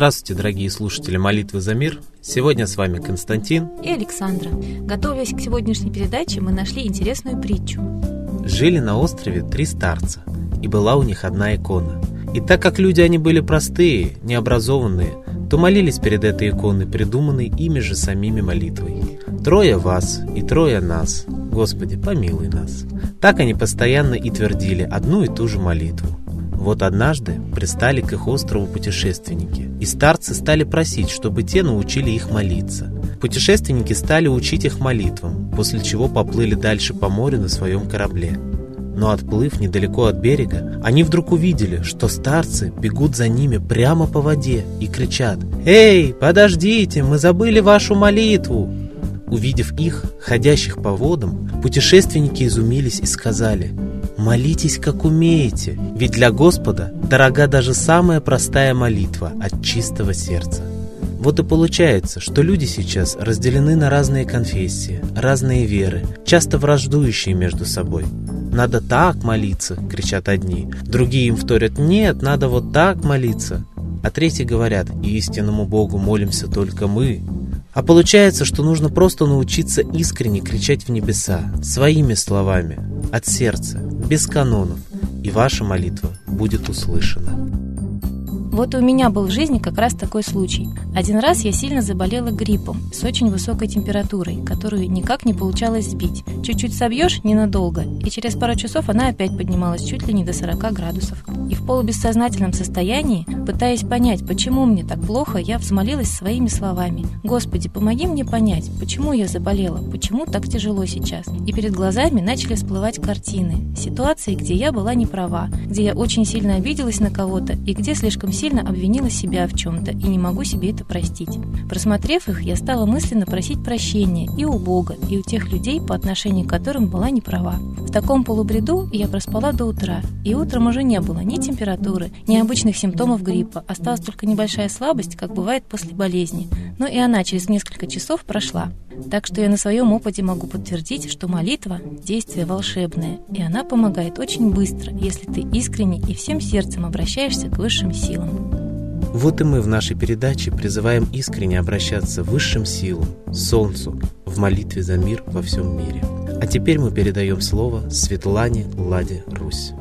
Здравствуйте, дорогие слушатели молитвы за мир. Сегодня с вами Константин и Александра. Готовясь к сегодняшней передаче, мы нашли интересную притчу. Жили на острове три старца, и была у них одна икона. И так как люди они были простые, необразованные, то молились перед этой иконой, придуманной ими же самими молитвой. «Трое вас и трое нас, Господи, помилуй нас». Так они постоянно и твердили одну и ту же молитву. Вот однажды пристали к их острову путешественники, и старцы стали просить, чтобы те научили их молиться. Путешественники стали учить их молитвам, после чего поплыли дальше по морю на своем корабле. Но отплыв недалеко от берега, они вдруг увидели, что старцы бегут за ними прямо по воде и кричат «Эй, подождите, мы забыли вашу молитву!» Увидев их, ходящих по водам, путешественники изумились и сказали – Молитесь, как умеете, ведь для Господа дорога даже самая простая молитва от чистого сердца. Вот и получается, что люди сейчас разделены на разные конфессии, разные веры, часто враждующие между собой. «Надо так молиться», — кричат одни, другие им вторят «нет, надо вот так молиться», а третьи говорят «истинному Богу молимся только мы». А получается, что нужно просто научиться искренне кричать в небеса, своими словами, от сердца, без канонов, и ваша молитва будет услышана. Вот у меня был в жизни как раз такой случай. Один раз я сильно заболела гриппом с очень высокой температурой, которую никак не получалось сбить. Чуть-чуть собьешь ненадолго, и через пару часов она опять поднималась чуть ли не до 40 градусов. И в полубессознательном состоянии, пытаясь понять, почему мне так плохо, я взмолилась своими словами. «Господи, помоги мне понять, почему я заболела, почему так тяжело сейчас». И перед глазами начали всплывать картины, ситуации, где я была не права, где я очень сильно обиделась на кого-то и где слишком сильно обвинила себя в чем-то и не могу себе это простить. Просмотрев их, я стала мысленно просить прощения и у Бога, и у тех людей, по отношению к которым была неправа. В таком полубреду я проспала до утра, и утром уже не было ни температуры, ни обычных симптомов гриппа, осталась только небольшая слабость, как бывает после болезни, но и она через несколько часов прошла. Так что я на своем опыте могу подтвердить, что молитва – действие волшебное, и она помогает очень быстро, если ты искренне и всем сердцем обращаешься к высшим силам. Вот и мы в нашей передаче призываем искренне обращаться к высшим силам, Солнцу, в молитве за мир во всем мире. А теперь мы передаем слово Светлане Ладе Русь.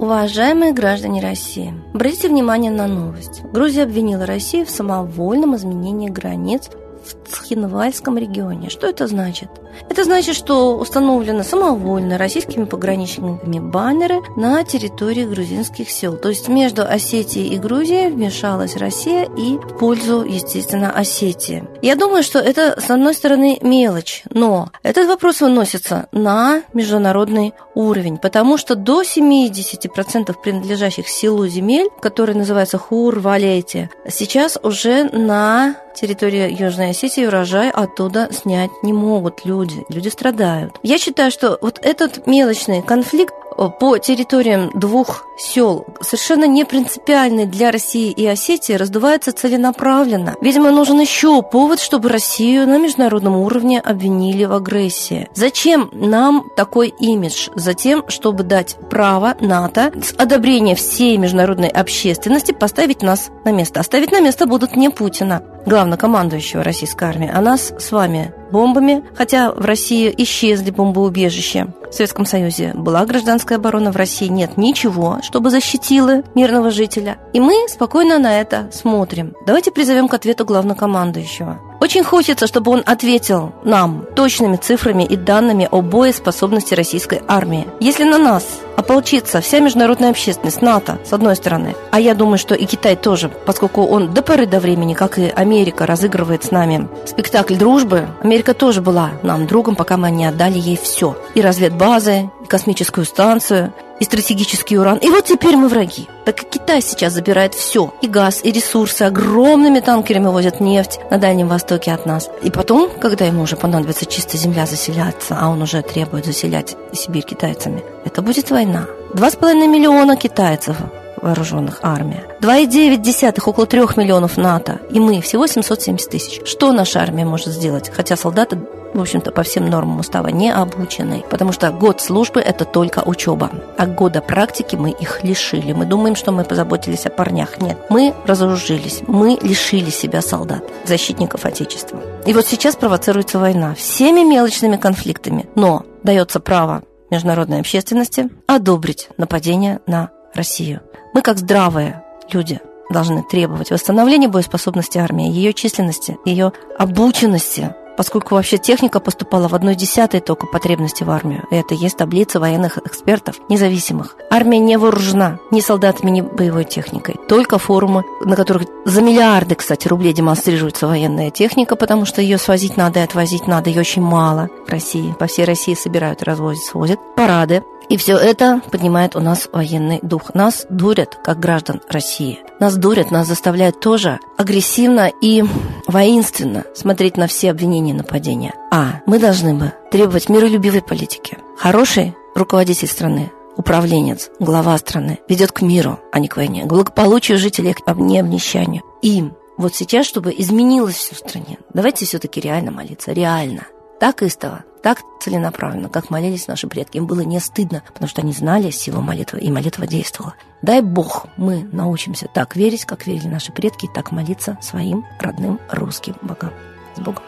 Уважаемые граждане России, обратите внимание на новость. Грузия обвинила Россию в самовольном изменении границ в Цхинвальском регионе. Что это значит? Это значит, что установлены самовольно российскими пограничниками баннеры на территории грузинских сел. То есть между Осетией и Грузией вмешалась Россия и в пользу, естественно, Осетии. Я думаю, что это, с одной стороны, мелочь, но этот вопрос выносится на международный уровень, потому что до 70% принадлежащих селу земель, которые называются Хур-Валетия, сейчас уже на территории Южной Осетии урожай оттуда снять не могут люди. Люди страдают. Я считаю, что вот этот мелочный конфликт Э, по территориям двух сел, совершенно не принципиальный для России и Осетии, раздувается целенаправленно. Видимо, нужен еще повод, чтобы Россию на международном уровне обвинили в агрессии. Зачем нам такой имидж? Затем, чтобы дать право НАТО с одобрения всей международной общественности поставить нас на место. Оставить на место будут не Путина, главнокомандующего российской армии, а нас с вами бомбами, хотя в России исчезли бомбоубежища. В Советском Союзе была гражданская оборона, в России нет ничего, чтобы защитило мирного жителя. И мы спокойно на это смотрим. Давайте призовем к ответу главнокомандующего. Очень хочется, чтобы он ответил нам точными цифрами и данными о боеспособности российской армии. Если на нас ополчится вся международная общественность, НАТО, с одной стороны, а я думаю, что и Китай тоже, поскольку он до поры до времени, как и Америка, разыгрывает с нами спектакль дружбы, Америка тоже была нам другом, пока мы не отдали ей все. И разведбазы, и космическую станцию, и стратегический уран. И вот теперь мы враги. Так как Китай сейчас забирает все. И газ, и ресурсы. Огромными танкерами возят нефть на Дальнем Востоке от нас. И потом, когда ему уже понадобится чистая земля заселяться, а он уже требует заселять Сибирь китайцами, это будет война. Два с половиной миллиона китайцев вооруженных армия. 2,9, около 3 миллионов НАТО. И мы всего 770 тысяч. Что наша армия может сделать? Хотя солдаты в общем-то, по всем нормам устава не обучены. Потому что год службы – это только учеба. А года практики мы их лишили. Мы думаем, что мы позаботились о парнях. Нет, мы разоружились. Мы лишили себя солдат, защитников Отечества. И вот сейчас провоцируется война всеми мелочными конфликтами. Но дается право международной общественности одобрить нападение на Россию. Мы, как здравые люди, должны требовать восстановления боеспособности армии, ее численности, ее обученности, поскольку вообще техника поступала в одной десятой только потребности в армию. И это есть таблица военных экспертов независимых. Армия не вооружена ни солдатами, ни боевой техникой. Только форумы, на которых за миллиарды, кстати, рублей демонстрируется военная техника, потому что ее свозить надо и отвозить надо, ее очень мало в России. По всей России собирают, развозят, свозят. Парады, и все это поднимает у нас военный дух. Нас дурят, как граждан России. Нас дурят, нас заставляют тоже агрессивно и воинственно смотреть на все обвинения и нападения. А мы должны бы требовать миролюбивой политики. Хороший руководитель страны, управленец, глава страны ведет к миру, а не к войне, к благополучию жителей, а не обнищанию. Им вот сейчас, чтобы изменилось все в стране, давайте все-таки реально молиться, реально. Так истово, так целенаправленно, как молились наши предки. Им было не стыдно, потому что они знали силу молитвы, и молитва действовала. Дай Бог мы научимся так верить, как верили наши предки, так молиться своим родным русским богам. С Богом.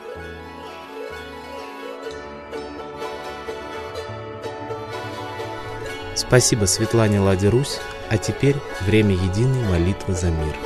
Спасибо Светлане Ладе Русь, а теперь время единой молитвы за мир.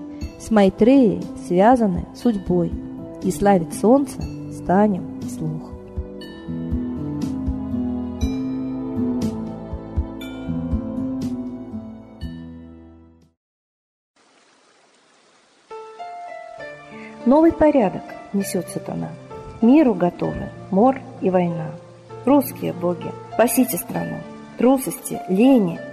с Майтреей связаны судьбой, и славить солнце станем вслух. Новый порядок несет сатана. Миру готовы мор и война. Русские боги, спасите страну. Трусости, лени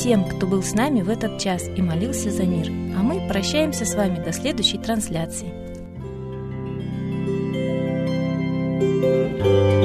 Всем, кто был с нами в этот час и молился за мир. А мы прощаемся с вами до следующей трансляции. thank you